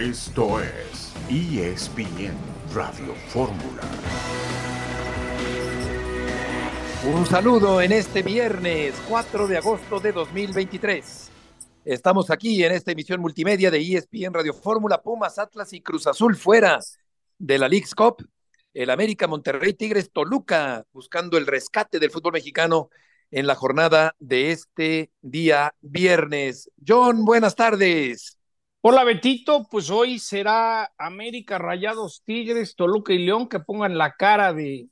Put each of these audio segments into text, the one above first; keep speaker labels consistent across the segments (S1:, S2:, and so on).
S1: Esto es ESPN Radio Fórmula.
S2: Un saludo en este viernes 4 de agosto de 2023. Estamos aquí en esta emisión multimedia de ESPN Radio Fórmula, Pumas, Atlas y Cruz Azul fuera de la League's Cup. El América Monterrey Tigres Toluca buscando el rescate del fútbol mexicano en la jornada de este día viernes. John, buenas tardes.
S3: Hola Betito, pues hoy será América Rayados Tigres, Toluca y León que pongan la cara de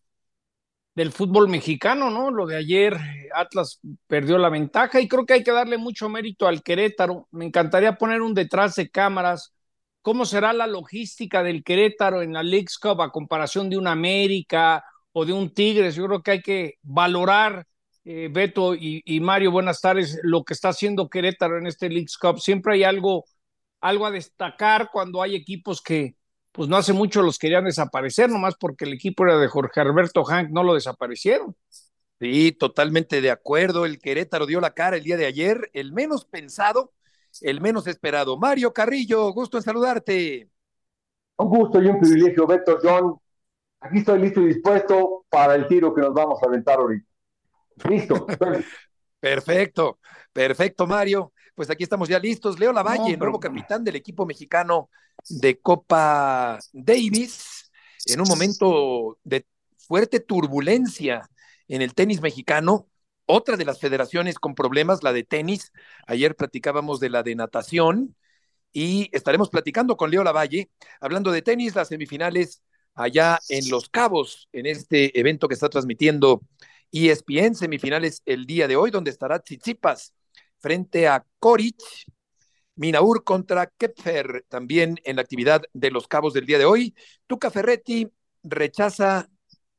S3: del fútbol mexicano, ¿no? Lo de ayer, Atlas perdió la ventaja y creo que hay que darle mucho mérito al Querétaro. Me encantaría poner un detrás de cámaras. ¿Cómo será la logística del Querétaro en la League's Cup a comparación de un América o de un Tigres? Yo creo que hay que valorar, eh, Beto y, y Mario, buenas tardes, lo que está haciendo Querétaro en este League's Cup. Siempre hay algo algo a destacar cuando hay equipos que, pues no hace mucho los querían desaparecer, nomás porque el equipo era de Jorge Alberto Hank, no lo desaparecieron.
S2: Sí, totalmente de acuerdo. El Querétaro dio la cara el día de ayer, el menos pensado, el menos esperado. Mario Carrillo, gusto en saludarte.
S4: Un gusto y un privilegio, Beto John. Aquí estoy listo y dispuesto para el tiro que nos vamos a aventar ahorita. Listo.
S2: perfecto, perfecto, Mario pues aquí estamos ya listos. Leo Lavalle, nuevo capitán del equipo mexicano de Copa Davis, en un momento de fuerte turbulencia en el tenis mexicano. Otra de las federaciones con problemas, la de tenis. Ayer platicábamos de la de natación y estaremos platicando con Leo Lavalle, hablando de tenis, las semifinales allá en Los Cabos, en este evento que está transmitiendo ESPN, semifinales el día de hoy, donde estará Tsitsipas frente a Coric. Minaur contra Kepfer, también en la actividad de los cabos del día de hoy. Tuca Ferretti rechaza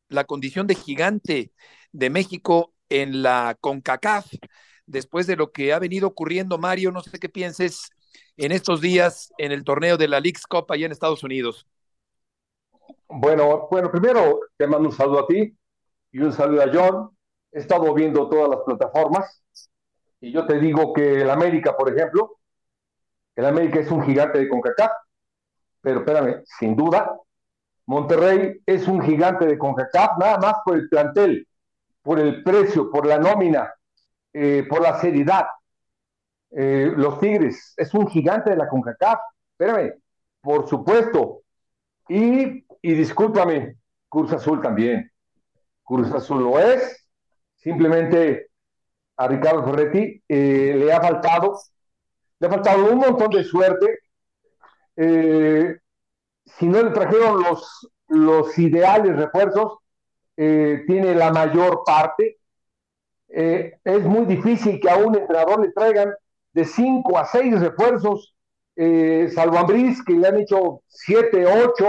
S2: la condición de gigante de México en la CONCACAF, después de lo que ha venido ocurriendo, Mario, no sé qué pienses en estos días en el torneo de la League's Cup allá en Estados Unidos.
S4: Bueno, bueno, primero te mando un saludo a ti y un saludo a John. He estado viendo todas las plataformas y yo te digo que el América, por ejemplo, el América es un gigante de CONCACAF, pero espérame, sin duda, Monterrey es un gigante de CONCACAF, nada más por el plantel, por el precio, por la nómina, eh, por la seriedad. Eh, los Tigres es un gigante de la CONCACAF, espérame, por supuesto. Y, y discúlpame, Cruz Azul también. Cruz Azul lo es, simplemente a Ricardo Ferretti, eh, le ha faltado, le ha faltado un montón de suerte. Eh, si no le trajeron los, los ideales refuerzos, eh, tiene la mayor parte. es muy difícil que a un entrenador le traigan de cinco a seis refuerzos, salvo Ambris, que le han hecho siete, ocho.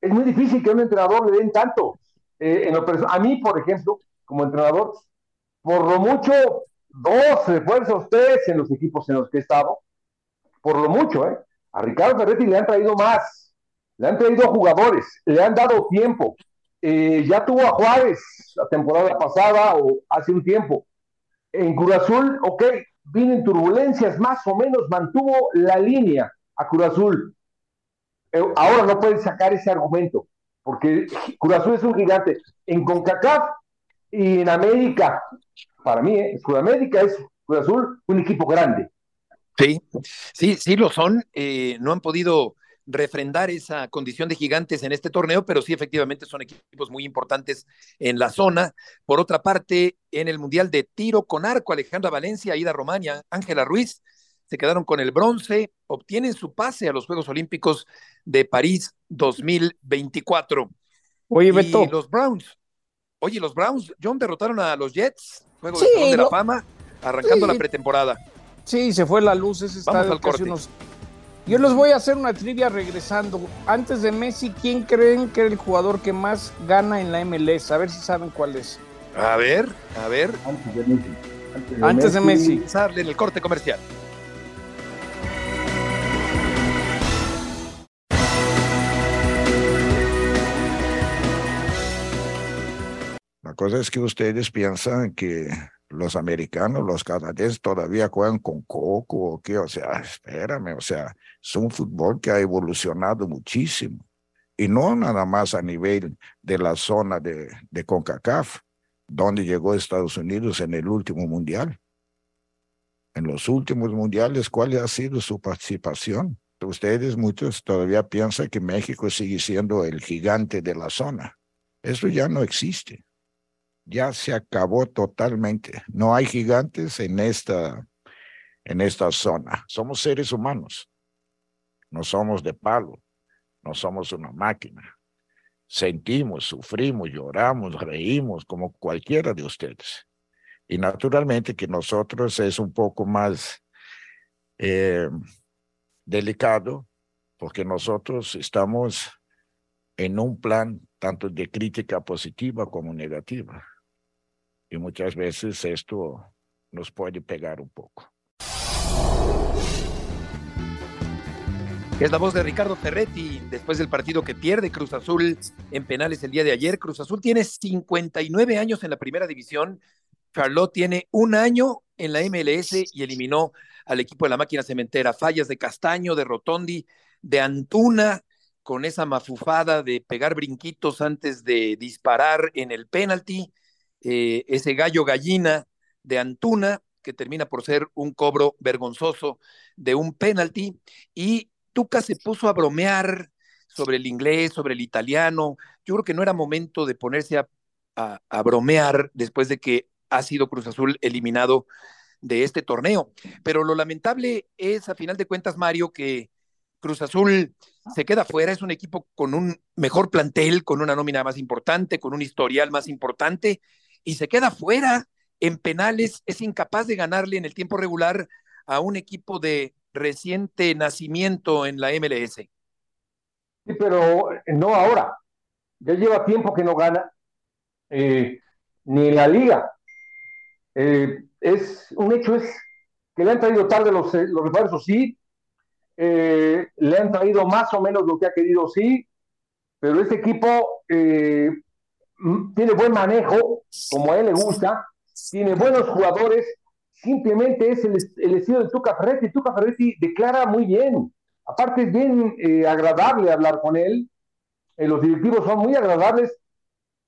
S4: Es muy difícil que a un entrenador le den tanto. en a mí, por ejemplo, como entrenador, por lo mucho dos refuerzos, tres en los equipos en los que he estado, por lo mucho, ¿eh? A Ricardo Ferretti le han traído más, le han traído jugadores, le han dado tiempo. Eh, ya tuvo a Juárez la temporada pasada o hace un tiempo. En Cruz Azul, ok, vino turbulencias, más o menos mantuvo la línea a Cruz Azul. Eh, ahora no pueden sacar ese argumento, porque Cruz Azul es un gigante. En CONCACAF y en América, para mí, ¿eh? Sudamérica es Cruz Azul un equipo grande.
S2: Sí, sí, sí lo son. Eh, no han podido refrendar esa condición de gigantes en este torneo, pero sí efectivamente son equipos muy importantes en la zona. Por otra parte, en el Mundial de Tiro con Arco, Alejandra Valencia, Aida Romania, Ángela Ruiz se quedaron con el bronce, obtienen su pase a los Juegos Olímpicos de París 2024.
S3: Oye, Beto.
S2: Y los Browns Oye, los Browns, John, derrotaron a los Jets, juego de, la fama, arrancando la pretemporada.
S3: Sí, se fue la luz, ese
S2: Vamos al corte.
S3: Yo les voy a hacer una trivia regresando. Antes de Messi, ¿quién creen que es el jugador que más gana en la MLS? A ver si saben cuál es.
S2: A ver, a ver.
S4: Antes de Messi.
S3: Antes de Messi.
S2: Messi. En el corte comercial.
S5: Cosa es que ustedes piensan que los americanos, los canadienses todavía juegan con coco o qué, o sea, espérame, o sea, es un fútbol que ha evolucionado muchísimo. Y no nada más a nivel de la zona de, CONCACAF, donde llegó Estados Unidos en el último mundial. En los últimos mundiales, ¿cuál ha sido su participación? Ustedes muchos todavía piensan que México sigue siendo el gigante de la zona. Eso ya no existe ya se acabó totalmente. No hay gigantes en esta, en esta zona. Somos seres humanos. No somos de palo. No somos una máquina. Sentimos, sufrimos, lloramos, reímos como cualquiera de ustedes. Y naturalmente que nosotros es un poco más eh, delicado porque nosotros estamos en un plan tanto de crítica positiva como negativa y muchas veces esto nos puede pegar un poco.
S2: Es la voz de Ricardo Ferretti después del partido que pierde Cruz Azul en penales el día de ayer. Cruz Azul tiene 59 años en la primera división. Charlotte tiene un año en la MLS y eliminó al equipo de la máquina cementera. Fallas de Castaño, de Rotondi, de Antuna, con esa mafufada de pegar brinquitos antes de disparar en el penalti. Eh, ese gallo gallina de Antuna, que termina por ser un cobro vergonzoso de un penalti, y Tuca se puso a bromear sobre el inglés, sobre el italiano. Yo creo que no era momento de ponerse a, a bromear después de que ha sido Cruz Azul eliminado de este torneo. Pero lo lamentable es, a final de cuentas, Mario, que Cruz Azul se queda fuera, es un equipo con un mejor plantel, con una nómina más importante, con un historial más importante, y se queda fuera en penales, es incapaz de ganarle en el tiempo regular a un equipo de reciente nacimiento en la MLS. Sí,
S4: pero no ahora. Ya lleva tiempo que no gana, eh, ni la liga. Eh, es un hecho es que le han traído tarde los, eh, los refuerzos, sí. le han traído más o menos lo que ha querido, sí. Pero este equipo tiene buen manejo, como a él le gusta, tiene buenos jugadores, simplemente es el, estilo de Tuca Ferretti. Tuca Ferretti declara muy bien, aparte es bien eh, agradable hablar con él, eh, los directivos son muy agradables,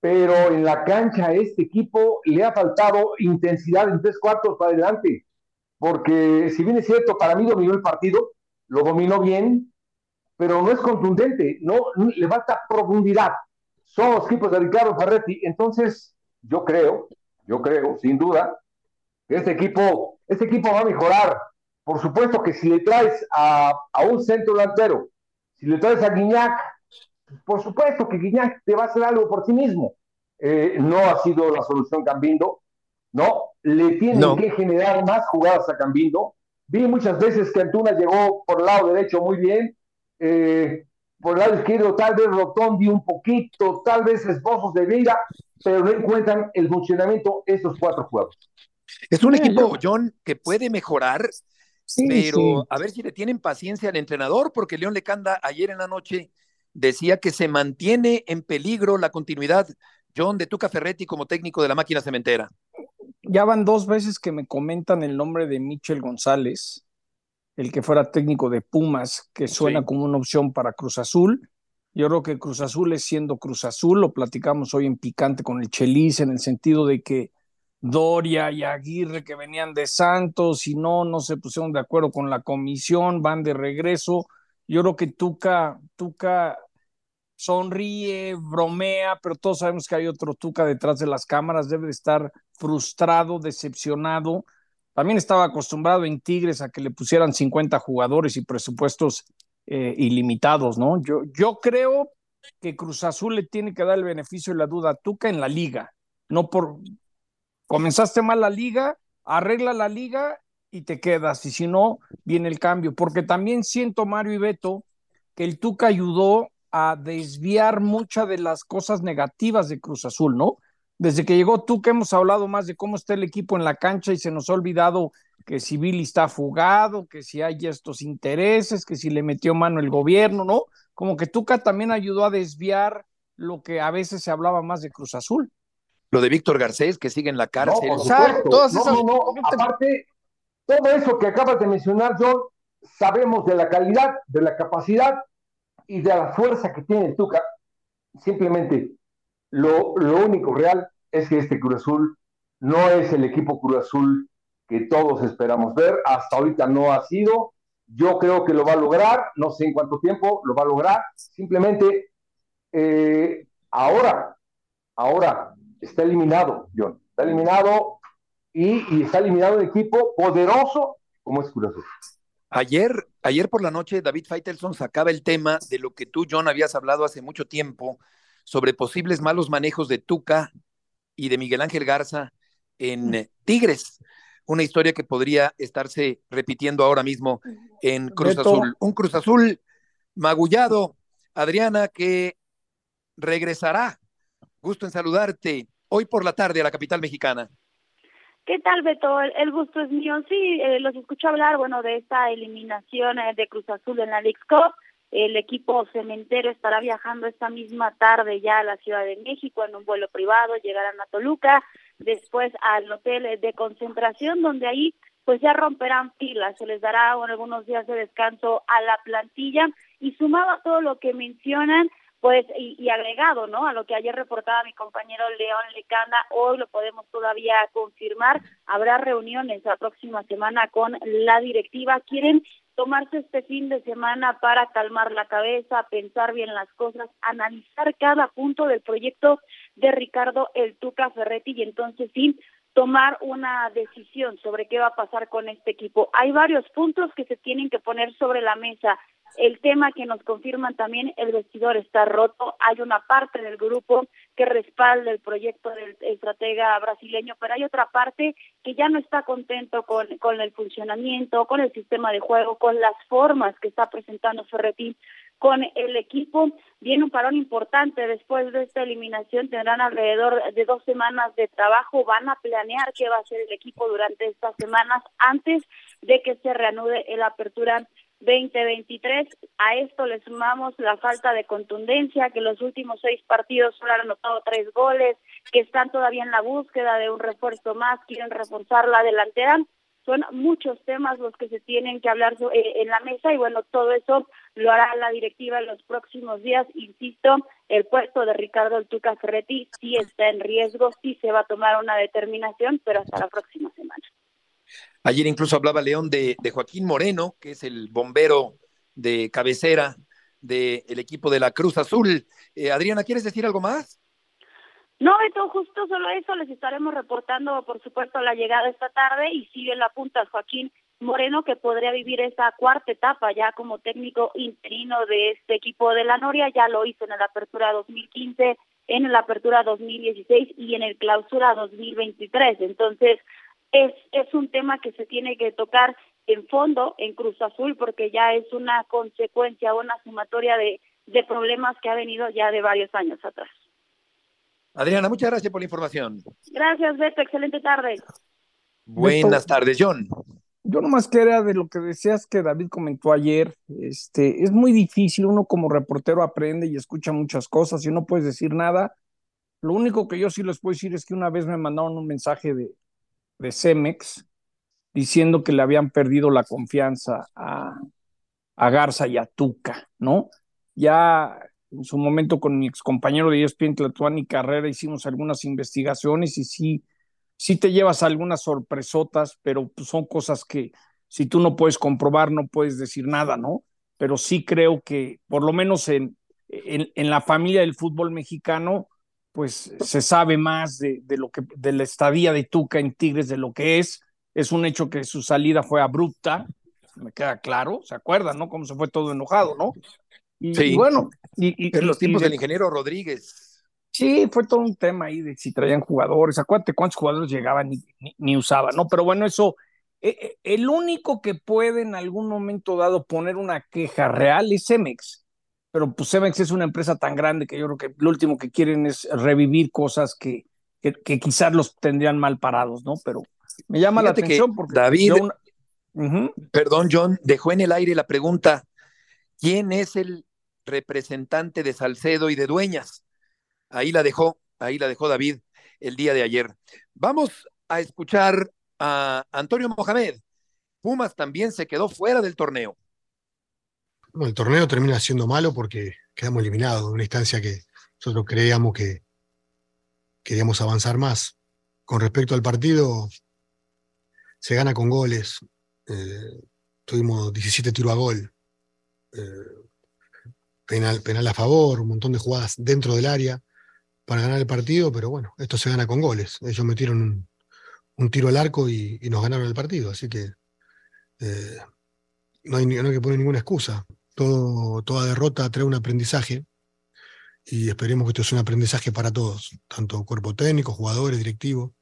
S4: pero en la cancha a este equipo le ha faltado intensidad en tres cuartos para adelante, porque si bien es cierto, para mí dominó el partido, lo dominó bien, pero no es contundente, no le falta profundidad son los equipos de Ricardo Ferretti. Entonces, yo creo, yo creo, sin duda, que este equipo, este equipo va a mejorar. Por supuesto que si le traes a, un centro delantero, si le traes a Guiñac, por supuesto que Guiñac te va a hacer algo por sí mismo. Eh, no ha sido la solución Cambindo, ¿no? Le tienen que generar más jugadas a Cambindo. Vi muchas veces que Antuna llegó por el lado derecho muy bien, eh, por el lado izquierdo, tal vez Rotondi un poquito, tal vez Esposos de Vida, pero no encuentran el funcionamiento estos cuatro juegos.
S2: Es un equipo, John, que puede mejorar, pero a ver si le tienen paciencia al entrenador, porque León Lecanda ayer en la noche decía que se mantiene en peligro la continuidad, John, de Tuca Ferretti como técnico de la máquina cementera.
S3: Ya van dos veces que me comentan el nombre de Michel González el que fuera técnico de Pumas, que suena como una opción para Cruz Azul. Yo creo que Cruz Azul es siendo Cruz Azul, lo platicamos hoy en Picante con el Chelis, en el sentido de que Doria y Aguirre que venían de Santos y no, no se pusieron de acuerdo con la comisión, van de regreso. Yo creo que Tuca, Tuca sonríe, bromea, pero todos sabemos que hay otro Tuca detrás de las cámaras, debe de estar frustrado, decepcionado también estaba acostumbrado en Tigres a que le pusieran 50 jugadores y presupuestos eh, ilimitados, ¿no? Yo, yo creo que Cruz Azul le tiene que dar el beneficio de la duda a Tuca en la liga, no por comenzaste mal la liga, arregla la liga y te quedas, y si no, viene el cambio, porque también siento, Mario y Beto, que el Tuca ayudó a desviar muchas de las cosas negativas de Cruz Azul, ¿no? Desde que llegó tú que hemos hablado más de cómo está el equipo en la cancha y se nos ha olvidado que si Billy está fugado, que si hay estos intereses, que si le metió mano el gobierno, ¿no? Como que Tuca también ayudó a desviar lo que a veces se hablaba más de Cruz Azul.
S2: Lo de Víctor Garcés, que sigue en la cárcel.
S4: No, todas esas... no, no, aparte, todo eso que acabas de mencionar, John, sabemos de la calidad, de la capacidad y de la fuerza que tiene el Tuca. Simplemente, lo, lo único real es que este Cruz Azul no es el equipo Cruz Azul que todos esperamos ver. Hasta ahorita no ha sido. Yo creo que lo va a lograr. No sé en cuánto tiempo lo va a lograr. Simplemente, eh, ahora, ahora está eliminado, John. Está eliminado y, está eliminado un equipo poderoso como es Cruz.
S2: Ayer, ayer por la noche, David Feitelson sacaba el tema de lo que tú, John, habías hablado hace mucho tiempo sobre posibles malos manejos de Tuca y de Miguel Ángel Garza en Tigres. Una historia que podría estarse repitiendo ahora mismo en Cruz Azul. Un Cruz Azul magullado, Adriana, que regresará. Gusto en saludarte hoy por la tarde a la capital mexicana.
S6: ¿Qué tal, Beto? El, gusto es mío. Sí, eh, los escucho hablar, bueno, de esta eliminación eh, de Cruz Azul en la League Cup. El equipo cementero estará viajando esta misma tarde ya a la Ciudad de México en un vuelo privado, llegarán a Toluca, después al hotel de concentración, donde ahí pues ya romperán filas, se les dará algunos días de descanso a la plantilla. Y sumado a todo lo que mencionan, pues y, agregado no a lo que ayer reportaba mi compañero León Lecanda hoy lo podemos todavía confirmar habrá reuniones la próxima semana con la directiva. Quieren tomarse este fin de semana para calmar la cabeza pensar bien las cosas analizar cada punto del proyecto de Ricardo El Tuca Ferretti y entonces sí tomar una decisión sobre qué va a pasar con este equipo. Hay varios puntos que se tienen que poner sobre la mesa. El tema que nos confirman también, el vestidor está roto. Hay una parte del grupo que respalda el proyecto del estratega brasileño, pero hay otra parte que ya no está contento con, con el funcionamiento, con el sistema de juego, con las formas que está presentando Ferretti con el equipo. Viene un parón importante después de esta eliminación. Tendrán alrededor de dos semanas de trabajo. Van a planear qué va a hacer el equipo durante estas semanas antes de que se reanude el apertura 2023. A esto le sumamos la falta de contundencia, que los últimos seis partidos solo han anotado tres goles, que están todavía en la búsqueda de un refuerzo más, quieren reforzar la delantera son muchos temas los que se tienen que hablar eh, en la mesa y bueno, todo eso lo hará la directiva en los próximos días. Insisto, el puesto de Ricardo El Tuca Ferretti sí está en riesgo, sí se va a tomar una determinación, pero hasta la próxima semana.
S2: Ayer incluso hablaba León de, Joaquín Moreno, que es el bombero de cabecera del equipo de la Cruz Azul. Eh, Adriana, ¿quieres decir algo más?
S6: No, Beto, justo solo eso, les estaremos reportando, por supuesto, la llegada esta tarde y sigue en la punta Joaquín Moreno, que podría vivir esa cuarta etapa ya como técnico interino de este equipo de la Noria, ya lo hizo en la apertura 2015, en la apertura 2016 y en el clausura 2023. Entonces, es, es un tema que se tiene que tocar en fondo en Cruz Azul porque ya es una consecuencia, una sumatoria de, de problemas que ha venido ya de varios años atrás.
S2: Adriana, muchas gracias por la información.
S6: Gracias, Beto. Excelente tarde.
S2: Buenas tardes, John.
S3: Yo nomás quería de lo que decías que David comentó ayer, este, es muy difícil, uno como reportero aprende y escucha muchas cosas y no puedes decir nada. Lo único que yo sí les puedo decir es que una vez me mandaron un mensaje de, de Cemex diciendo que le habían perdido la confianza a, a Garza y a Tuca, ¿no? Ya en su momento con mi ex compañero de ESPN y Carrera hicimos algunas investigaciones y sí, sí te llevas algunas sorpresotas, pero pues, son cosas que si tú no puedes comprobar no puedes decir nada, ¿no? Pero sí creo que por lo menos en, en, la familia del fútbol mexicano, pues se sabe más de, de, lo que de la estadía de Tuca en Tigres de lo que es. Es un hecho que su salida fue abrupta, me queda claro, ¿se acuerdan, no? Cómo se fue todo enojado, ¿no?
S2: Y, bueno, y, en los tiempos del ingeniero Rodríguez.
S3: Sí, fue todo un tema ahí de si traían jugadores. Acuérdate cuántos jugadores llegaban ni, ni, usaban, ¿no? Pero bueno, eso, eh, eh, el único que puede en algún momento dado poner una queja real es Cemex. Pero pues Cemex es una empresa tan grande que yo creo que lo último que quieren es revivir cosas que, que, quizás los tendrían mal parados, ¿no? Pero me llama la atención porque.
S2: David, perdón, John, dejó en el aire la pregunta: ¿quién es el representante de Salcedo y de Dueñas. Ahí la dejó, ahí la dejó David el día de ayer. Vamos a escuchar a Antonio Mohamed. Pumas también se quedó fuera del torneo.
S7: el torneo termina siendo malo porque quedamos eliminados de una instancia que nosotros creíamos que queríamos avanzar más. Con respecto al partido, se gana con goles. Eh, tuvimos 17 tiros a gol. Eh, penal, penal a favor, un montón de jugadas dentro del área para ganar el partido, pero bueno, esto se gana con goles. Ellos metieron un, tiro al arco y, nos ganaron el partido, así que eh, no, hay, no, que poner ninguna excusa. Toda derrota trae un aprendizaje y esperemos que esto sea un aprendizaje para todos, tanto cuerpo técnico, jugadores, directivos.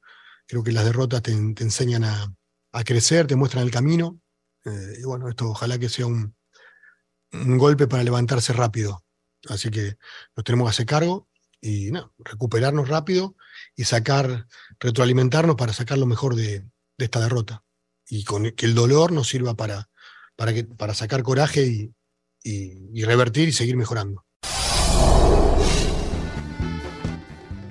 S7: Creo que las derrotas te, enseñan a, crecer, te muestran el camino. Eh, y bueno, esto ojalá que sea un, un, golpe para levantarse rápido. Así que nos tenemos que hacer cargo y no, recuperarnos rápido y sacar, retroalimentarnos para sacar lo mejor de, esta derrota. Y que el dolor nos sirva para, para, sacar coraje y, y revertir y seguir mejorando.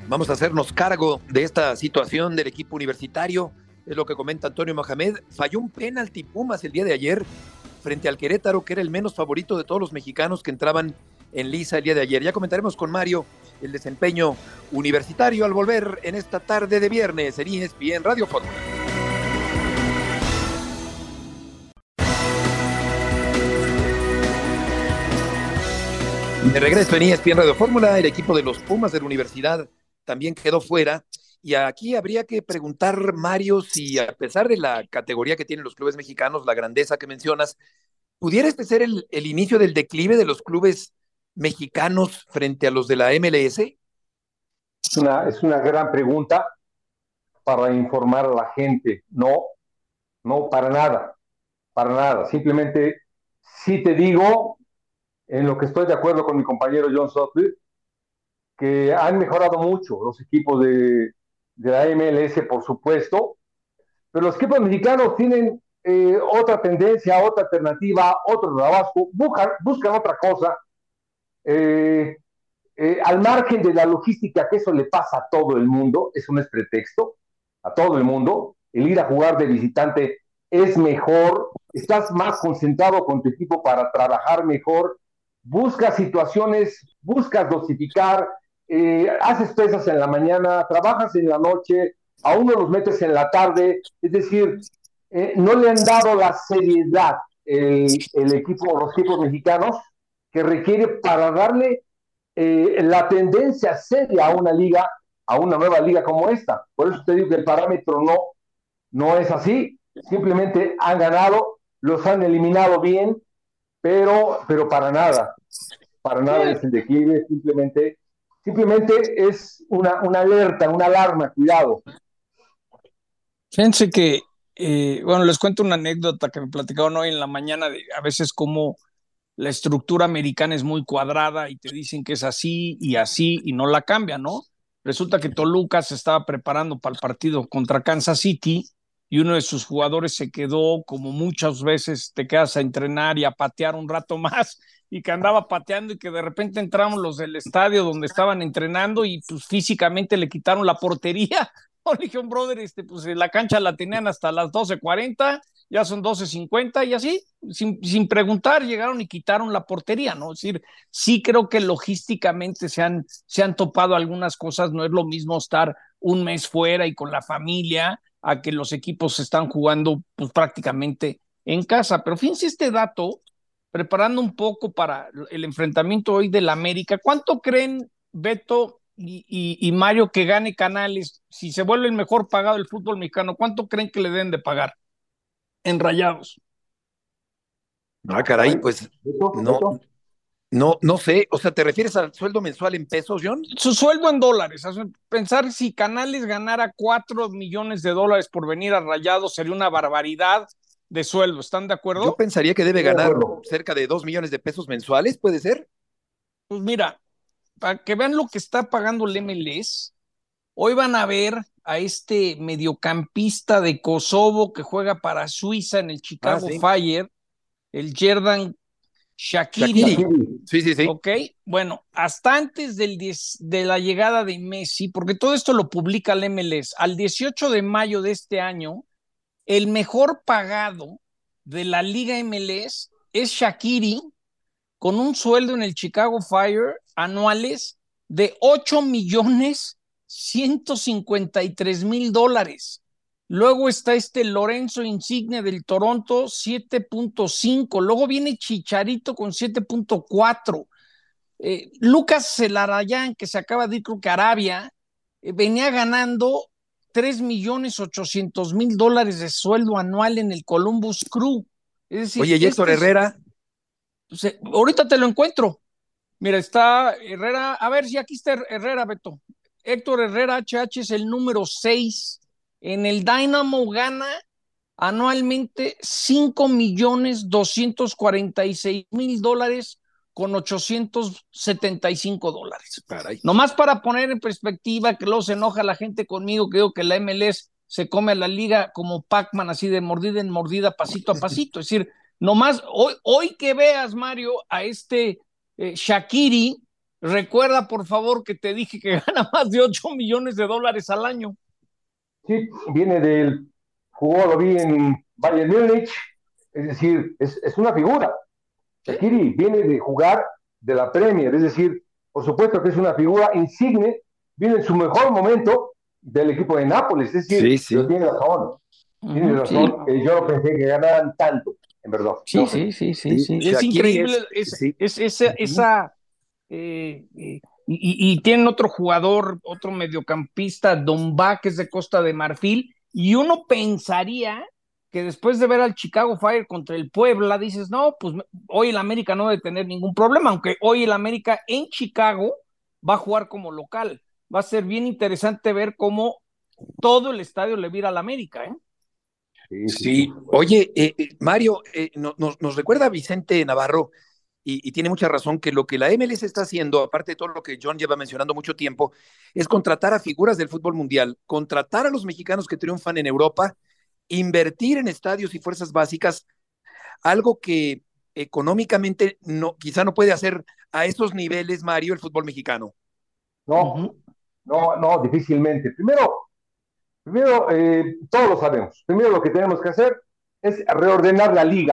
S2: Vamos a hacernos cargo de esta situación del equipo universitario. Es lo que comenta Antonio Mohamed. Falló un penalti Pumas el día de ayer frente al Querétaro, que era el menos favorito de todos los mexicanos que entraban en lisa el día de ayer. Ya comentaremos con Mario el desempeño universitario al volver en esta tarde de viernes en ESPN Radio Fórmula. De regreso en ESPN Radio Fórmula, el equipo de los Pumas de la Universidad también quedó fuera. Y aquí habría que preguntar, Mario, si a pesar de la categoría que tienen los clubes mexicanos, la grandeza que mencionas, ¿pudiera este ser el, inicio del declive de los clubes mexicanos frente a los de la MLS?
S4: Es una, es una gran pregunta para informar a la gente. No, no, para nada, para nada. Simplemente, si te digo, en lo que estoy de acuerdo con mi compañero John Sutcliffe, que han mejorado mucho los equipos de, de la MLS, por supuesto, pero los equipos mexicanos tienen eh, otra tendencia, otra alternativa, otro trabajo, buscan, buscan otra cosa. Eh, eh, al margen de la logística, que eso le pasa a todo el mundo, eso no es pretexto, a todo el mundo, el ir a jugar de visitante es mejor, estás más concentrado con tu equipo para trabajar mejor, buscas situaciones, buscas dosificar, eh, haces pesas en la mañana, trabajas en la noche, a uno los metes en la tarde, es decir, no le han dado la seriedad el, el, equipo, los equipos mexicanos que requiere para darle eh, la tendencia seria a una liga, a una nueva liga como esta. Por eso te digo que el parámetro no, no es así, simplemente han ganado, los han eliminado bien, pero, pero para nada, para nada es el declive, simplemente Simplemente es una, una alerta, una alarma, cuidado.
S3: Fíjense que, eh, bueno, les cuento una anécdota que me platicaron hoy en la mañana de a veces como la estructura americana es muy cuadrada y te dicen que es así y así y no la cambian, ¿no? Resulta que Toluca se estaba preparando para el partido contra Kansas City y uno de sus jugadores se quedó, como muchas veces te quedas a entrenar y a patear un rato más, y que andaba pateando y que de repente entramos los del estadio donde estaban entrenando y pues físicamente le quitaron la portería. No, le dije, brother, este, pues la cancha la tenían hasta las 12.40, ya son 12.50 y así, sin, sin preguntar, llegaron y quitaron la portería, ¿no? Es decir, sí creo que logísticamente se han, se han topado algunas cosas, no es lo mismo estar un mes fuera y con la familia a que los equipos están jugando pues prácticamente en casa. Pero fíjense este dato, preparando un poco para el enfrentamiento hoy del América, ¿cuánto creen, Beto y, Mario, que gane Canales? Si se vuelve el mejor pagado del fútbol mexicano, ¿cuánto creen que le deben de pagar en rayados?
S2: Ah, caray, pues no, no, no sé, o sea, ¿te refieres al sueldo mensual en pesos, John?
S3: Su sueldo en dólares. Pensar si Canales ganara cuatro millones de dólares por venir a Rayados sería una barbaridad de sueldo. ¿Están de acuerdo?
S2: Yo pensaría que debe ganar cerca de dos millones de pesos mensuales, ¿puede ser?
S3: Pues mira, para que vean lo que está pagando el MLS, hoy van a ver a este mediocampista de Kosovo que juega para Suiza en el Chicago ah, Fire, el Jerdan Shakiri.
S2: Sí, sí, sí.
S3: Ok, bueno, hasta antes del de la llegada de Messi, porque todo esto lo publica el MLS, al 18 de mayo de este año, el mejor pagado de la Liga MLS es Shakiri, con un sueldo en el Chicago Fire anuales de 8 millones 153 mil dólares. Luego está este Lorenzo Insigne del Toronto, 7.5. Luego viene Chicharito con 7.4. Eh, Lucas Celarayán, que se acaba de ir, creo que Arabia, eh, venía ganando 3 millones 800 mil dólares de sueldo anual en el Columbus Crew.
S2: Oye, ¿y Héctor este Herrera?
S3: Pues, ahorita te lo encuentro. Mira, está Herrera. A ver si aquí está Herrera, Beto. Héctor Herrera HH es el número 6 en el Dynamo gana anualmente 5 millones 246 mil dólares con 875 dólares. Nomás para poner en perspectiva que luego se enoja la gente conmigo que digo que la MLS se come a la liga como Pac-Man, así de mordida en mordida, pasito a pasito. Es decir, nomás hoy, hoy que veas, Mario, a este eh, Shakiri, recuerda por favor que te dije que gana más de 8 millones de dólares al año.
S4: Sí, viene del, jugó, lo vi en Bayern Múnich, es decir, es, es una figura. Shakiri viene de jugar de la Premier, es decir, por supuesto que es una figura insigne, viene en su mejor momento del equipo de Nápoles, es decir, sí, tiene razón, tiene razón, yo no pensé que ganaran tanto, en verdad.
S3: Sí, sí, sí, sí, sí, es increíble es, esa, eh, y, tienen otro jugador, otro mediocampista, Don que es de Costa de Marfil, y uno pensaría que después de ver al Chicago Fire contra el Puebla, dices, no, pues hoy el América no debe tener ningún problema, aunque hoy el América en Chicago va a jugar como local. Va a ser bien interesante ver cómo todo el estadio le vira al América, ¿eh?
S2: Sí, oye, eh, eh, Mario, nos, nos, recuerda Vicente Navarro y, tiene mucha razón que lo que la MLS está haciendo, aparte de todo lo que John lleva mencionando mucho tiempo, es contratar a figuras del fútbol mundial, contratar a los mexicanos que triunfan en Europa, invertir en estadios y fuerzas básicas, algo que económicamente no, quizá no puede hacer a esos niveles, Mario, el fútbol mexicano.
S4: No, no, no, difícilmente. Primero, primero, eh, todos lo sabemos. Primero lo que tenemos que hacer es reordenar la liga.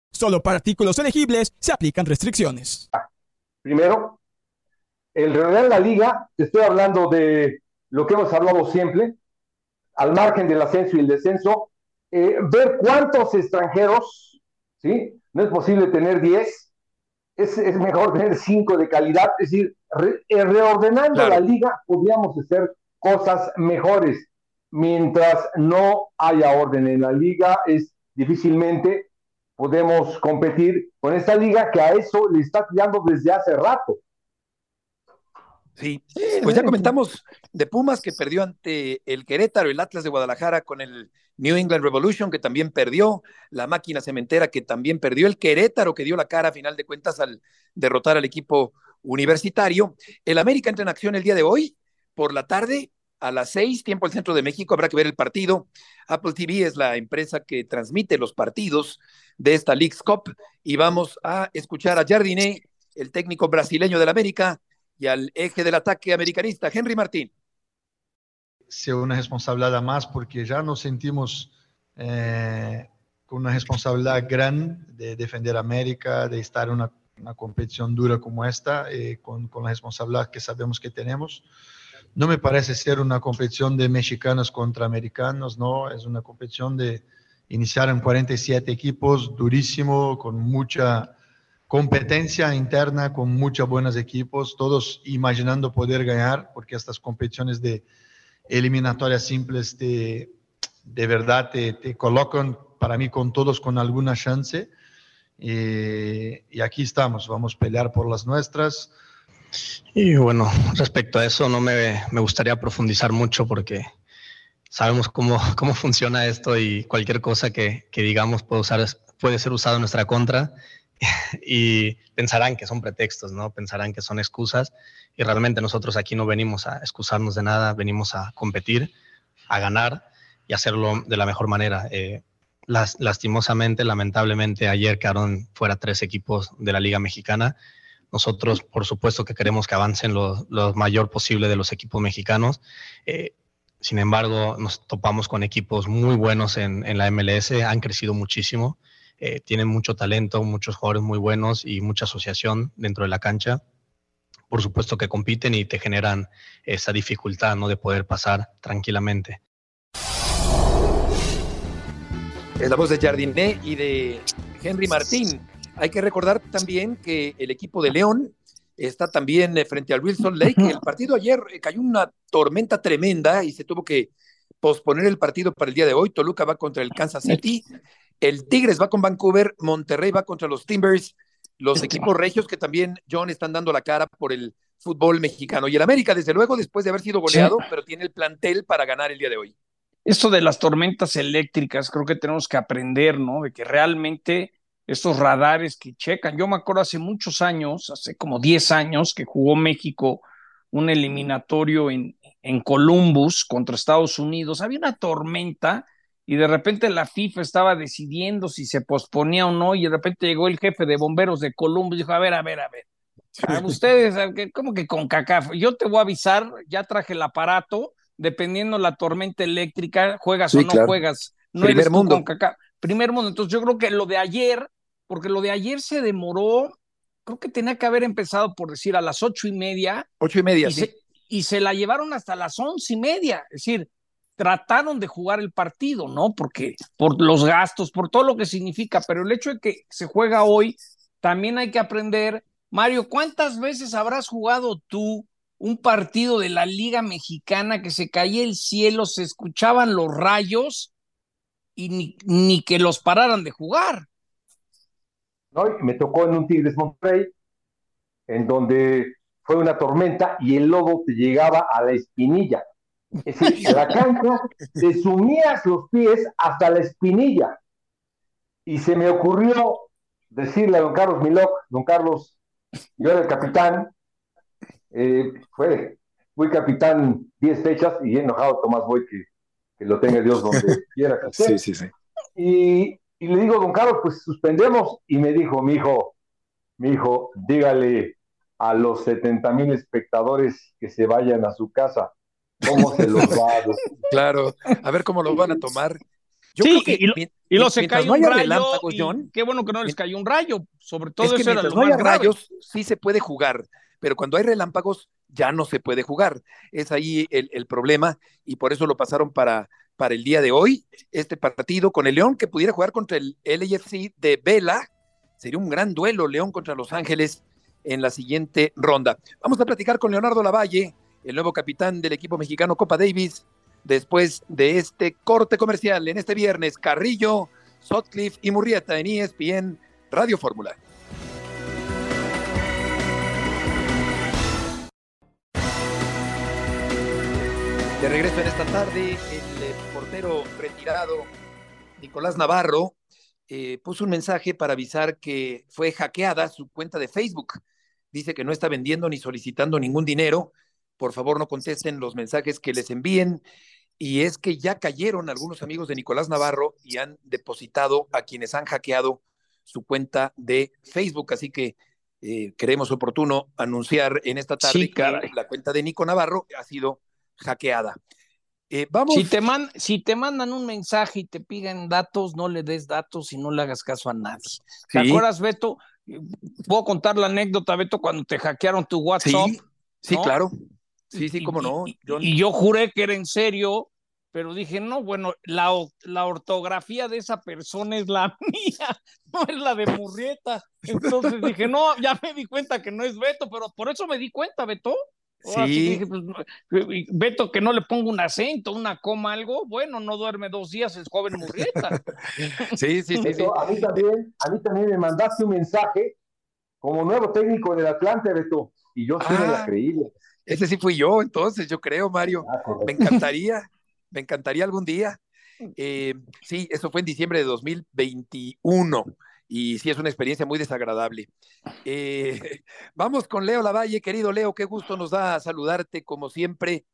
S8: Solo para artículos elegibles se aplican restricciones.
S4: Primero, el de la liga, estoy hablando de lo que hemos hablado siempre, al margen del ascenso y el descenso, eh, ver cuántos extranjeros, ¿sí? No es posible tener 10, es, es, mejor tener 5 de calidad, es decir, eh, reordenando la liga podríamos hacer cosas mejores. Mientras no haya orden en la liga, es difícilmente podemos competir con esta liga que a eso le está tirando desde hace rato.
S2: Sí, pues ya comentamos de Pumas que perdió ante el Querétaro, el Atlas de Guadalajara con el New England Revolution que también perdió, la máquina cementera que también perdió, el Querétaro que dio la cara a final de cuentas al derrotar al equipo universitario. El América entra en acción el día de hoy por la tarde a las seis, tiempo del centro de México, habrá que ver el partido. Apple TV es la empresa que transmite los partidos de esta League's Cup y vamos a escuchar a Jardiné, el técnico brasileño del América, y al eje del ataque americanista, Henry Martín.
S9: Ser una responsabilidad más porque ya nos sentimos eh, con una responsabilidad grande de defender América, de estar en una, competición dura como esta, eh, con, con la responsabilidad que sabemos que tenemos no me parece ser una competición de mexicanos contra americanos, no, es una competición de iniciar en 47 equipos, durísimo, con mucha competencia interna, con muchos buenos equipos, todos imaginando poder ganar, porque estas competiciones de eliminatorias simples te, de verdad te, te colocan para mí con todos con alguna chance. Eh, y aquí estamos, vamos a pelear por las nuestras.
S10: Y bueno, respecto a eso, no me, me gustaría profundizar mucho porque sabemos cómo, cómo funciona esto y cualquier cosa que, que digamos puede, usar, puede ser usado en nuestra contra y pensarán que son pretextos, ¿no? Pensarán que son excusas y realmente nosotros aquí no venimos a excusarnos de nada, venimos a competir, a ganar y hacerlo de la mejor manera. Eh, lastimosamente, lamentablemente, ayer quedaron fuera tres equipos de la Liga Mexicana. Nosotros, por supuesto, que queremos que avancen lo, mayor posible de los equipos mexicanos. Eh, sin embargo, nos topamos con equipos muy buenos en, la MLS, han crecido muchísimo, eh, tienen mucho talento, muchos jugadores muy buenos y mucha asociación dentro de la cancha. Por supuesto que compiten y te generan esa dificultad ¿no? de poder pasar tranquilamente.
S2: Es la voz de Jardiné y de Henry Martín. Hay que recordar también que el equipo de León está también eh, frente al Wilson Lake. El partido ayer eh, cayó una tormenta tremenda y se tuvo que posponer el partido para el día de hoy. Toluca va contra el Kansas City, el Tigres va con Vancouver, Monterrey va contra los Timbers, los equipos regios que también, John, están dando la cara por el fútbol mexicano. Y el América, desde luego, después de haber sido goleado, pero tiene el plantel para ganar el día de hoy.
S3: Esto de las tormentas eléctricas, creo que tenemos que aprender, ¿no? De que realmente estos radares que checan. Yo me acuerdo hace muchos años, hace como 10 años, que jugó México un eliminatorio en, en Columbus contra Estados Unidos. Había una tormenta y de repente la FIFA estaba decidiendo si se posponía o no y de repente llegó el jefe de bomberos de Columbus y dijo, a ver, a ver, a ver. A ustedes, ¿cómo que con CACAF? Yo te voy a avisar, ya traje el aparato, dependiendo la tormenta eléctrica, juegas o no juegas. No
S2: Primer mundo.
S3: con Primer mundo. Entonces yo creo que lo de ayer, porque lo de ayer se demoró, creo que tenía que haber empezado por decir a las ocho y media.
S2: Ocho y media,
S3: y Se, y se la llevaron hasta las once y media. Es decir, trataron de jugar el partido, ¿no? Porque por los gastos, por todo lo que significa, pero el hecho de que se juega hoy, también hay que aprender. Mario, ¿cuántas veces habrás jugado tú un partido de la Liga Mexicana que se caía el cielo, se escuchaban los rayos y ni, que los pararan de jugar.
S4: No, me tocó en un Tigres Monterrey, en donde fue una tormenta y el lobo te llegaba a la espinilla. Es decir, la cancha te sumías los pies hasta la espinilla. Y se me ocurrió decirle a don Carlos Miloc, don Carlos, yo era el capitán, eh, fue, fui capitán 10 fechas y enojado Tomás Boy que, que lo tenga Dios donde quiera que
S2: Sí, sí, sí.
S4: Y, y, le digo, don Carlos, pues suspendemos. Y me dijo, mi hijo, mi hijo, dígale a los 70 mil espectadores que se vayan a su casa. ¿Cómo se los va a
S2: Claro, a ver cómo lo van a tomar.
S3: Yo sí, creo que, y, lo, se cayó un rayo. qué bueno que no les cayó un rayo. Sobre todo
S2: es que
S3: eso
S2: no haya rayos, sí se puede jugar pero cuando hay relámpagos ya no se puede jugar. Es ahí el, problema y por eso lo pasaron para, para el día de hoy. Este partido con el León que pudiera jugar contra el LAFC de Vela. Sería un gran duelo León contra Los Ángeles en la siguiente ronda. Vamos a platicar con Leonardo Lavalle, el nuevo capitán del equipo mexicano Copa Davis, después de este corte comercial en este viernes. Carrillo, Sotcliffe y Murrieta en ESPN Radio Fórmula. De regreso en esta tarde, el eh, portero retirado Nicolás Navarro eh, puso un mensaje para avisar que fue hackeada su cuenta de Facebook. Dice que no está vendiendo ni solicitando ningún dinero. Por favor, no contesten los mensajes que les envíen. Y es que ya cayeron algunos amigos de Nicolás Navarro y han depositado a quienes han hackeado su cuenta de Facebook. Así que eh, creemos oportuno anunciar en esta tarde que la cuenta de Nico Navarro ha sido hackeada.
S3: Eh, vamos. Si te, man, si te mandan un mensaje y te piden datos, no le des datos y no le hagas caso a nadie. ¿Te acuerdas, Beto? Puedo contar la anécdota, Beto, cuando te hackearon tu WhatsApp.
S2: Sí, sí claro. Sí, sí, cómo no.
S3: Y, yo juré que era en serio, pero dije, no, bueno, la, la ortografía de esa persona es la mía, no es la de Murrieta. Entonces dije, no, ya me di cuenta que no es Beto, pero por eso me di cuenta, Beto. Sí. Pues, Beto, que no le pongo un acento, una coma, algo, bueno, no duerme dos días, es joven Murrieta.
S2: sí, sí, sí,
S4: A, mí también, a mí también me mandaste un mensaje como nuevo técnico del Atlante, Beto, y yo sí me la ah, creí.
S2: Ese sí fui yo, entonces, yo creo, Mario. Ah, me encantaría, me encantaría algún día. Eh, sí, eso fue en diciembre de 2021 y sí es una experiencia muy desagradable. Eh, vamos con Leo Lavalle, querido Leo, qué gusto nos da saludarte como siempre.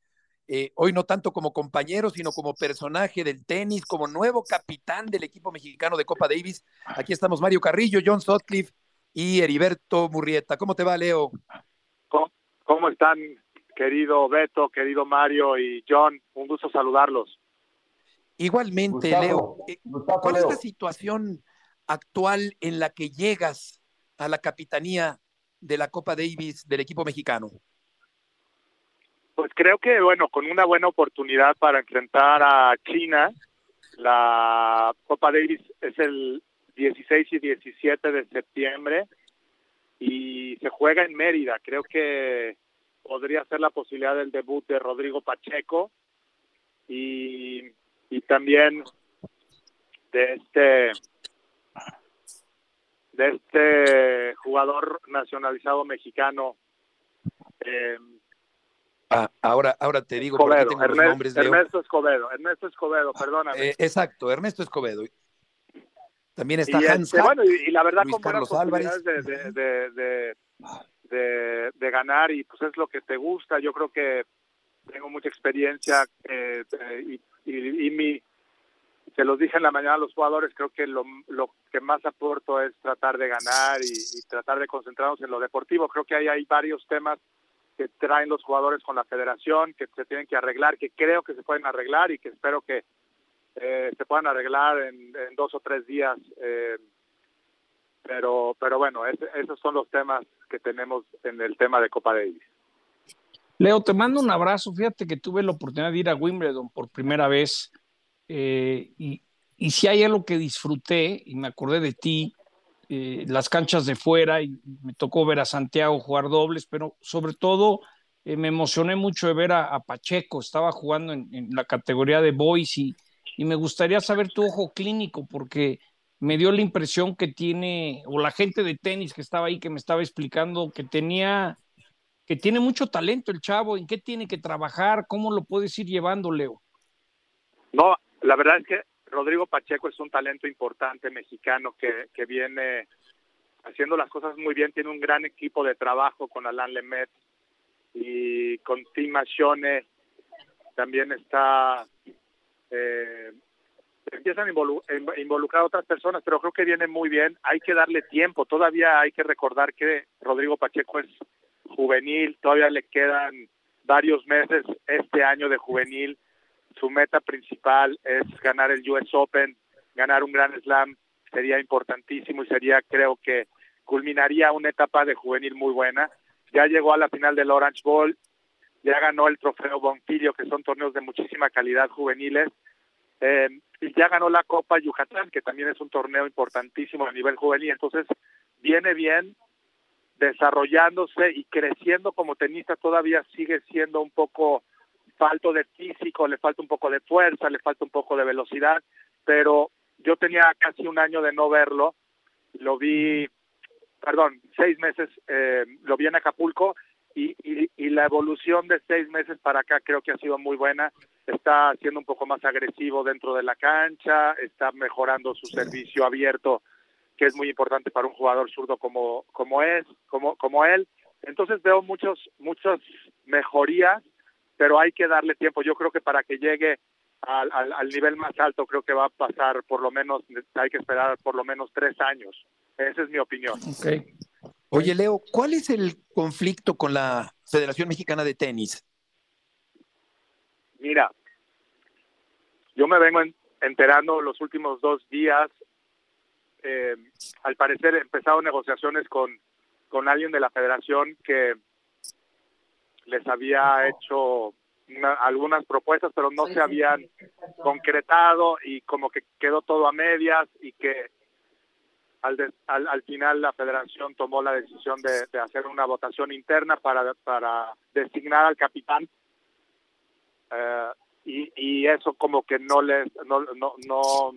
S2: Eh, hoy no tanto como compañero, sino como personaje del tenis, como nuevo capitán del equipo mexicano de Copa Davis. Aquí estamos Mario Carrillo, John Sutcliffe y Heriberto Murrieta. ¿Cómo te va, Leo?
S11: ¿Cómo, están, querido Beto, querido Mario y John? Un gusto saludarlos.
S2: Igualmente, Leo. ¿Cuál es la situación actual en la que llegas a la capitanía de la Copa Davis del equipo mexicano?
S11: Pues creo que, bueno, con una buena oportunidad para enfrentar a China, la Copa Davis es el 16 y 17 de septiembre y se juega en Mérida. Creo que podría ser la posibilidad del debut de Rodrigo Pacheco y, y también de este de este jugador nacionalizado mexicano.
S2: Eh, ah, ahora, ahora te digo
S11: Escobedo, tengo los nombres, Ernesto Escobedo, Ernesto Escobedo, perdóname.
S2: Eh, exacto, Ernesto Escobedo. También está Hans
S11: este, bueno, y, la verdad con
S2: Carlos Álvarez.
S11: De, de, de, de, ganar y pues es lo que te gusta. Yo creo que tengo mucha experiencia eh, y, y, y, mi se los dije en la mañana a los jugadores, creo que lo, que más aporto es tratar de ganar y, tratar de concentrarnos en lo deportivo. Creo que ahí hay varios temas que traen los jugadores con la federación, que se tienen que arreglar, que creo que se pueden arreglar y que espero que eh, se puedan arreglar en, dos o tres días. Eh, pero, pero bueno, esos son los temas que tenemos en el tema de Copa Davis.
S3: Leo, te mando un abrazo. Fíjate que tuve la oportunidad de ir a Wimbledon por primera vez eh, y, si hay algo que disfruté, y me acordé de ti, eh, las canchas de fuera, y me tocó ver a Santiago jugar dobles, pero sobre todo eh, me emocioné mucho de ver a, Pacheco, estaba jugando en, la categoría de boys y, me gustaría saber tu ojo clínico, porque me dio la impresión que tiene, o la gente de tenis que estaba ahí, que me estaba explicando que tenía, que tiene mucho talento el chavo, en qué tiene que trabajar, cómo lo puedes ir llevando, Leo.
S11: No, la verdad es que Rodrigo Pacheco es un talento importante mexicano que, viene haciendo las cosas muy bien, tiene un gran equipo de trabajo con Alain Lemet y con Tim Machone, también está, eh, empiezan a involucrar a otras personas, pero creo que viene muy bien, hay que darle tiempo, todavía hay que recordar que Rodrigo Pacheco es juvenil, todavía le quedan varios meses este año de juvenil, su meta principal es ganar el US Open, ganar un Grand Slam, sería importantísimo y sería, creo que, culminaría una etapa de juvenil muy buena. Ya llegó a la final del Orange Bowl, ya ganó el trofeo Bonquillo, que son torneos de muchísima calidad juveniles, eh, y ya ganó la Copa Yucatán, que también es un torneo importantísimo a nivel juvenil. Entonces, viene bien, desarrollándose y creciendo como tenista, todavía sigue siendo un poco falto de físico, le falta un poco de fuerza, le falta un poco de velocidad, pero yo tenía casi un año de no verlo, lo vi, perdón, seis meses, eh, lo vi en Acapulco y, y, la evolución de seis meses para acá creo que ha sido muy buena, está siendo un poco más agresivo dentro de la cancha, está mejorando su servicio abierto, que es muy importante para un jugador zurdo como, como es, como, como él. Entonces veo muchos, muchas mejorías pero hay que darle tiempo. Yo creo que para que llegue al, al, nivel más alto, creo que va a pasar por lo menos, hay que esperar por lo menos tres años. Esa es mi opinión.
S2: Okay. Oye, Leo, ¿cuál es el conflicto con la Federación Mexicana de Tenis?
S11: Mira, yo me vengo enterando los últimos dos días. Eh, al parecer he empezado negociaciones con, con alguien de la federación que les había hecho algunas propuestas, pero no se habían concretado y como que quedó todo a medias y que al, al, final la federación tomó la decisión de, hacer una votación interna para, para designar al capitán eh, y, y, eso como que no les no, no, no,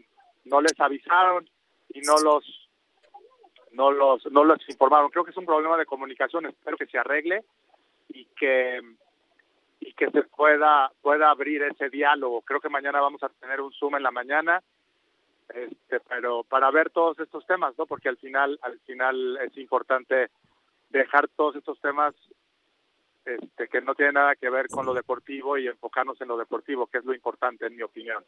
S11: no les avisaron y no los no los no los informaron. Creo que es un problema de comunicación espero que se arregle y que y que se pueda pueda abrir ese diálogo. Creo que mañana vamos a tener un Zoom en la mañana, este, pero para ver todos estos temas, ¿no? Porque al final al final es importante dejar todos estos temas este, que no tienen nada que ver con lo deportivo y enfocarnos en lo deportivo, que es lo importante en mi opinión.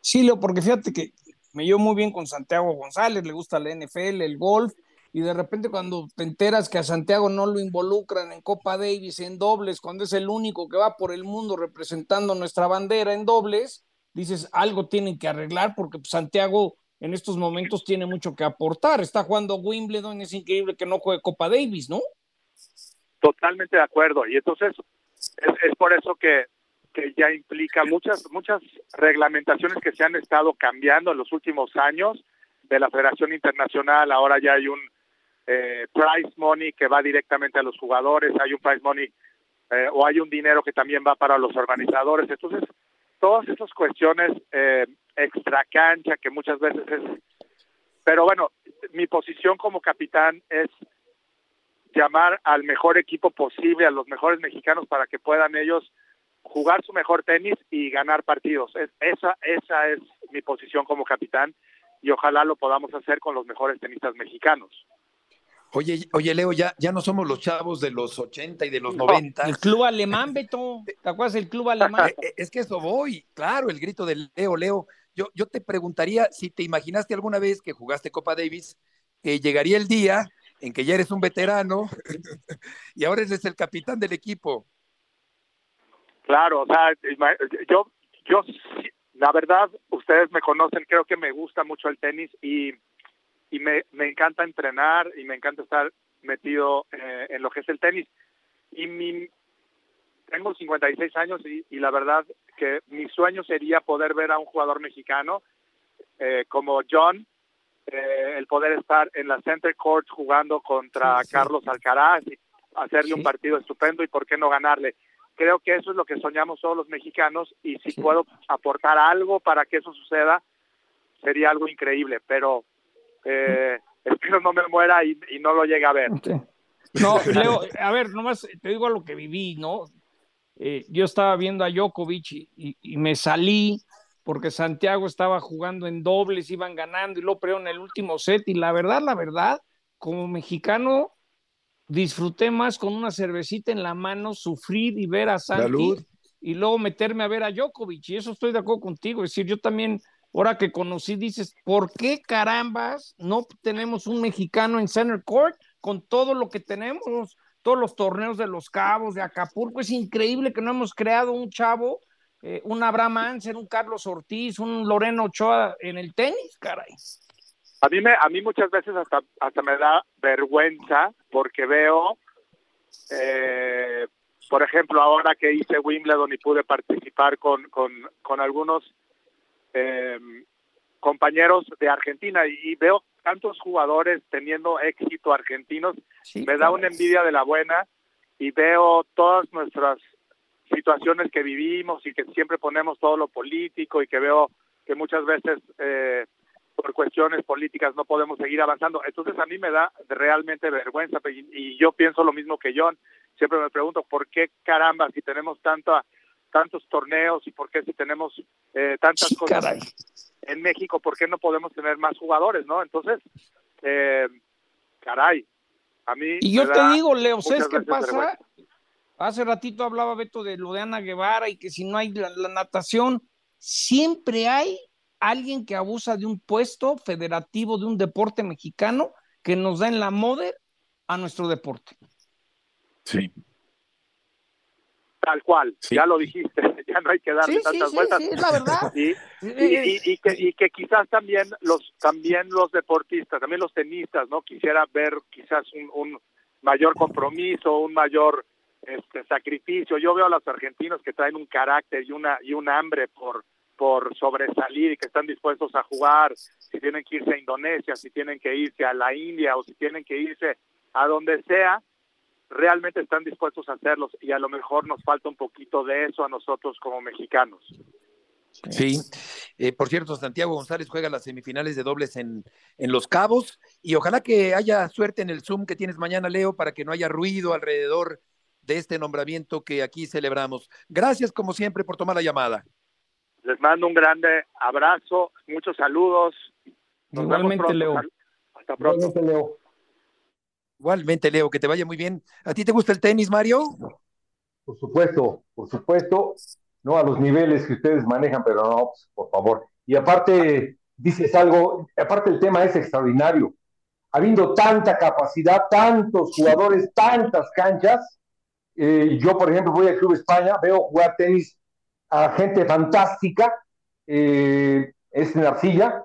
S3: Sí, Leo, porque fíjate que me llevo muy bien con Santiago González, le gusta la NFL, el golf, y de repente cuando te enteras que a Santiago no lo involucran en Copa Davis, en dobles, cuando es el único que va por el mundo representando nuestra bandera en dobles, dices, algo tienen que arreglar porque pues, Santiago en estos momentos tiene mucho que aportar. Está jugando Wimbledon, es increíble que no juegue Copa Davis, ¿no?
S11: Totalmente de acuerdo. Y entonces es, por eso que, que ya implica muchas, muchas reglamentaciones que se han estado cambiando en los últimos años de la Federación Internacional. Ahora ya hay un eh, prize money que va directamente a los jugadores, hay un prize money eh, o hay un dinero que también va para los organizadores. Entonces, todas esas cuestiones eh, extra cancha que muchas veces es... Pero bueno, mi posición como capitán es llamar al mejor equipo posible, a los mejores mexicanos para que puedan ellos jugar su mejor tenis y ganar partidos. esa, esa es mi posición como capitán y ojalá lo podamos hacer con los mejores tenistas mexicanos.
S2: Oye, oye, Leo, ya, ya no somos los chavos de los 80 y de los 90.
S3: El club alemán, Beto. ¿Te acuerdas del club alemán?
S2: Eh, es que eso voy, claro, el grito del Leo, Leo. Yo, yo te preguntaría si te imaginaste alguna vez que jugaste Copa Davis, que llegaría el día en que ya eres un veterano y ahora eres el capitán del equipo.
S11: Claro, o sea, yo, yo, la verdad, ustedes me conocen, creo que me gusta mucho el tenis y y me, me encanta entrenar y me encanta estar metido eh, en lo que es el tenis. Y mi, tengo 56 años y, y, la verdad que mi sueño sería poder ver a un jugador mexicano eh, como John, eh, el poder estar en la center court jugando contra Carlos Alcaraz y hacerle un partido estupendo y por qué no ganarle. Creo que eso es lo que soñamos todos los mexicanos y si puedo aportar algo para que eso suceda, sería algo increíble, pero eh, espero no me muera y, no lo llegue a ver.
S3: No, Leo, a ver, nomás te digo a lo que viví, ¿no? Eh, yo estaba viendo a Djokovic y, y, me salí porque Santiago estaba jugando en dobles, iban ganando y lo en el último set y la verdad, la verdad, como mexicano disfruté más con una cervecita en la mano, sufrir y ver a Santi y luego meterme a ver a Djokovic y eso estoy de acuerdo contigo, es decir, yo también ahora que conocí, dices, ¿por qué carambas no tenemos un mexicano en Center Court con todo lo que tenemos? Todos los torneos de los Cabos, de Acapulco, es increíble que no hemos creado un chavo, eh, un Abraham Anser, un Carlos Ortiz, un Loreno Ochoa en el tenis, caray.
S11: A mí, me, a mí muchas veces hasta, hasta me da vergüenza porque veo, eh, por ejemplo, ahora que hice Wimbledon y pude participar con, con, con algunos eh, compañeros de Argentina y, veo tantos jugadores teniendo éxito argentinos, me da una envidia de la buena y veo todas nuestras situaciones que vivimos y que siempre ponemos todo lo político y que veo que muchas veces eh, por cuestiones políticas no podemos seguir avanzando. Entonces a mí me da realmente vergüenza y, y yo pienso lo mismo que John. Siempre me pregunto por qué caramba si tenemos tanta tantos torneos y por qué si tenemos eh, tantas cosas en México, por qué no podemos tener más jugadores, ¿no? Entonces, eh, caray, a mí...
S3: Y yo te digo, Leo, ¿sabes qué pasa? Hace ratito hablaba Beto de lo de Ana Guevara y que si no hay la, natación, siempre hay alguien que abusa de un puesto federativo de un deporte mexicano que nos da en la moda a nuestro deporte.
S2: Sí,
S11: Tal cual, ya lo dijiste, ya no hay que darle tantas vueltas.
S3: Sí, la verdad.
S11: Y, que, y que quizás también los también los deportistas, también los tenistas, ¿no? Quisiera ver quizás un, un mayor compromiso, un mayor este sacrificio. Yo veo a los argentinos que traen un carácter y una y un hambre por por sobresalir y que están dispuestos a jugar, si tienen que irse a Indonesia, si tienen que irse a la India o si tienen que irse a donde sea, realmente están dispuestos a hacerlos y a lo mejor nos falta un poquito de eso a nosotros como mexicanos.
S2: Sí, eh, por cierto, Santiago González juega las semifinales de dobles en, en Los Cabos y ojalá que haya suerte en el Zoom que tienes mañana, Leo, para que no haya ruido alrededor de este nombramiento que aquí celebramos. Gracias, como siempre, por tomar la llamada.
S11: Les mando un grande abrazo, muchos saludos.
S3: Nos Igualmente, Leo.
S11: Hasta pronto.
S4: Igualmente, Leo.
S2: Igualmente, Leo, que te vaya muy bien. ¿A ti te gusta el tenis, Mario?
S4: Por supuesto, por supuesto, no a los niveles que ustedes manejan, pero no, pues, por favor. Y aparte, dices algo, aparte el tema es extraordinario. Habiendo tanta capacidad, tantos jugadores, tantas canchas, eh, yo, por ejemplo, voy al Club España, veo jugar tenis a gente fantástica, eh, es en arcilla.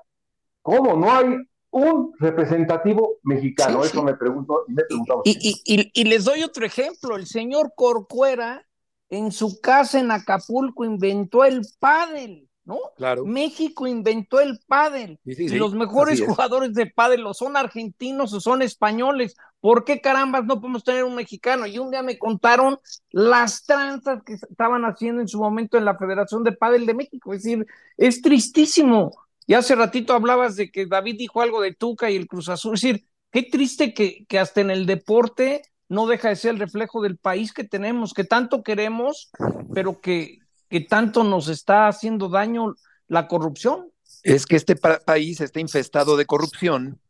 S4: ¿Cómo? No hay un representativo mexicano. Eso me pregunto y me
S3: Y, y, y, les doy otro ejemplo. El señor Corcuera en su casa en Acapulco inventó el pádel, ¿no?
S2: Claro.
S3: México inventó el pádel. y los mejores jugadores de pádel o son argentinos o son españoles. ¿Por qué carambas no podemos tener un mexicano? Y un día me contaron las tranzas que estaban haciendo en su momento en la Federación de Pádel de México. Es decir, es tristísimo. Y hace ratito hablabas de que David dijo algo de Tuca y el Cruz Azul. Es decir, qué triste que, que hasta en el deporte no deja de ser el reflejo del país que tenemos, que tanto queremos, pero que, que tanto nos está haciendo daño la corrupción.
S2: Es que este país está infestado de corrupción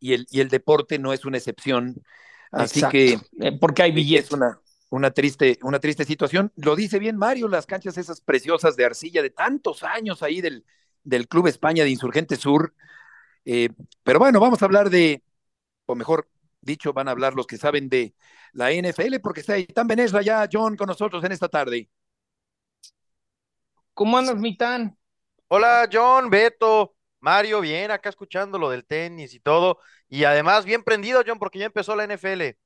S2: y el, y el deporte no es una excepción. Así que.
S3: Eh, porque hay billetes.
S2: Es una, una, triste, una triste situación. Lo dice bien Mario, las canchas esas preciosas de arcilla de tantos años ahí del, del Club España de Insurgente Sur. Eh, pero bueno, vamos a hablar de, o mejor dicho, van a hablar los que saben de la NFL, porque está Itán Benesra ya, John, con nosotros en esta tarde.
S3: ¿Cómo andas, Mitán?
S12: Hola, John, Beto, Mario, bien, acá escuchando lo del tenis y todo. Y además, bien prendido, John, porque ya empezó la NFL.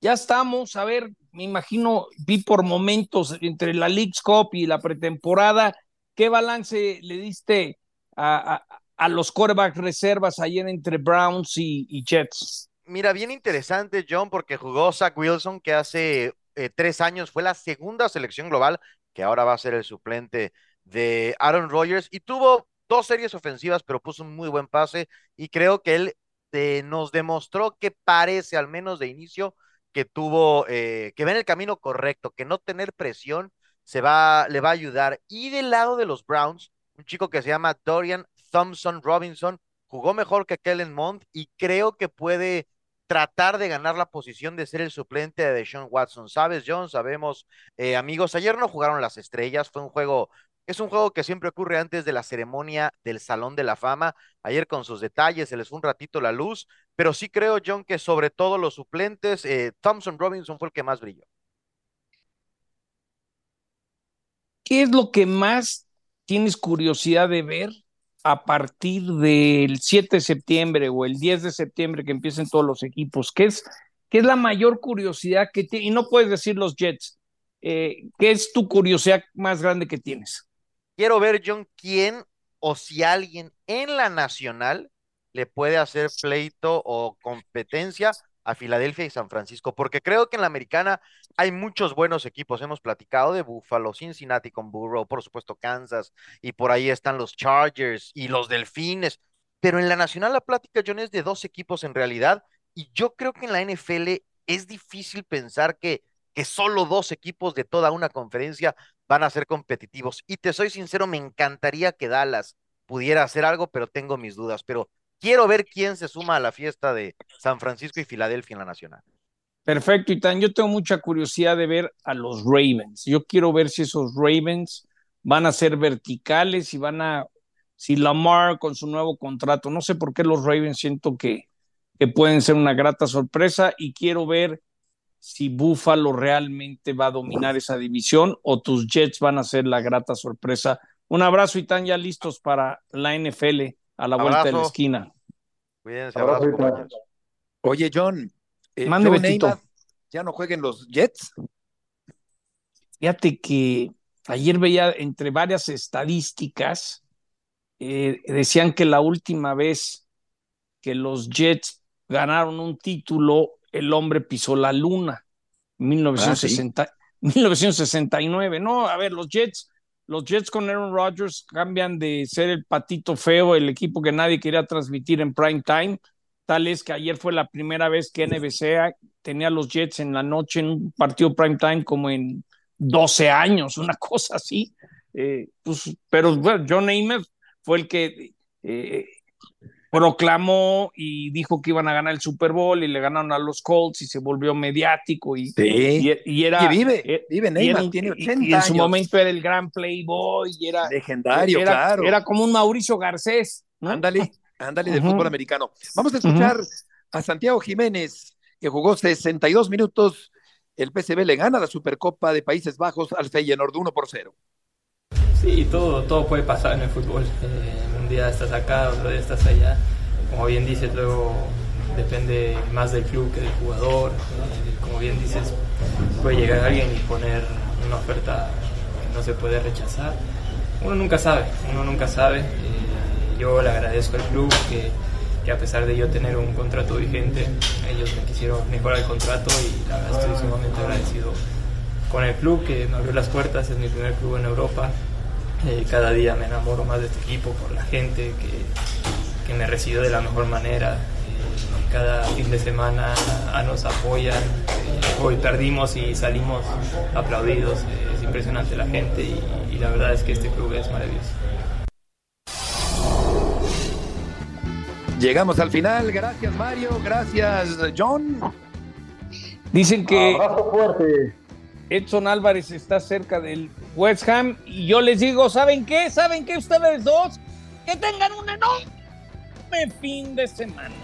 S3: Ya estamos, a ver, me imagino, vi por momentos entre la League's Cup y la pretemporada, ¿qué balance le diste a, los quarterback reservas ayer entre Browns y Jets?
S12: Mira, bien interesante, John, porque jugó Zach Wilson, que hace eh, tres años fue la segunda selección global, que ahora va a ser el suplente de Aaron Rodgers, y tuvo dos series ofensivas, pero puso un muy buen pase, y creo que él eh, nos demostró que parece, al menos de inicio, que tuvo, eh, que va en el camino correcto, que no tener presión se va, le va a ayudar. Y del lado de los Browns, un chico que se llama Dorian Thompson Robinson, jugó mejor que Kellen Mond y creo que puede tratar de ganar la posición de ser el suplente de Sean Watson. ¿Sabes, John? Sabemos, eh, amigos, ayer no jugaron las estrellas, fue un juego, es un juego que siempre ocurre antes de la ceremonia del Salón de la Fama. Ayer con sus detalles se les fue un ratito la luz, pero sí creo, John, que sobre todo los suplentes, eh, Thompson Robinson fue el que más brilló.
S3: ¿Qué es lo que más tienes curiosidad de ver a partir del 7 de septiembre o el 10 de septiembre que empiecen todos los equipos? ¿Qué es, qué es la mayor curiosidad que tienes? Y no puedes decir los Jets. Eh, ¿Qué es tu curiosidad más grande que tienes?
S12: Quiero ver, John, quién o si alguien en la nacional le puede hacer pleito o competencia a Filadelfia y San Francisco, porque creo que en la americana hay muchos buenos equipos. Hemos platicado de Buffalo, Cincinnati con Burrow, por supuesto Kansas, y por ahí están los Chargers y los Delfines. Pero en la nacional la plática, John, es de dos equipos en realidad, y yo creo que en la NFL es difícil pensar que, que solo dos equipos de toda una conferencia van a ser competitivos. Y te soy sincero, me encantaría que Dallas pudiera hacer algo, pero tengo mis dudas. Pero quiero ver quién se suma a la fiesta de San Francisco y Filadelfia en la Nacional.
S3: Perfecto, Itán. Yo tengo mucha curiosidad de ver a los Ravens. Yo quiero ver si esos Ravens van a ser verticales y van a, si Lamar con su nuevo contrato, no sé por qué los Ravens siento que, que pueden ser una grata sorpresa y quiero ver si Buffalo realmente va a dominar esa división o tus Jets van a ser la grata sorpresa. Un abrazo, Itán, ya listos para la NFL a la vuelta de la esquina.
S12: Cuídense, abrazo,
S2: Oye, John.
S3: Eh, Mande
S2: ya no jueguen los Jets.
S3: Fíjate que ayer veía entre varias estadísticas, eh, decían que la última vez que los Jets ganaron un título, el hombre pisó la luna, 1960, 1969. No, a ver, los Jets, los Jets con Aaron Rodgers cambian de ser el patito feo, el equipo que nadie quería transmitir en prime time, tal es que ayer fue la primera vez que NBC tenía los Jets en la noche en un partido prime time como en 12 años, una cosa así. Eh, pues, pero bueno, John Namath fue el que eh, proclamó y dijo que iban a ganar el Super Bowl y le ganaron a los Colts y se volvió mediático y, y, era
S2: vive,
S3: eh,
S2: vive Neymar, tiene 80
S3: y en su
S2: años.
S3: momento era el gran playboy y era
S2: legendario,
S3: era,
S2: claro.
S3: Era como un Mauricio Garcés, ¿no?
S2: Ándale, ándale del fútbol americano. Vamos a escuchar a Santiago Jiménez, que jugó 62 minutos. El PSV le gana la Supercopa de Países Bajos al Feyenoord 1 por 0.
S13: Sí, todo, todo puede pasar en el fútbol. Eh, día estás acá, otro día estás allá. Como bien dices, luego depende más del club que del jugador. Como bien dices, puede llegar alguien y poner una oferta que no se puede rechazar. Uno nunca sabe, uno nunca sabe. Eh, yo le agradezco al club que, que, a pesar de yo tener un contrato vigente, ellos me quisieron mejorar el contrato y la verdad estoy sumamente agradecido con el club que me abrió las puertas, es mi primer club en Europa. Eh, cada día me enamoro más de este equipo por la gente que, que me recibió de la mejor manera. Eh, cada fin de semana nos apoyan. Eh, hoy perdimos y salimos aplaudidos. es impresionante la gente y, y la verdad es que este club es maravilloso.
S2: Llegamos al final. Gracias, Mario. Gracias, John.
S3: Dicen que
S4: Abrazo fuerte.
S3: Edson Álvarez está cerca del West Ham y yo les digo, ¿saben qué? ¿Saben qué ustedes dos? Que tengan un enorme fin de semana.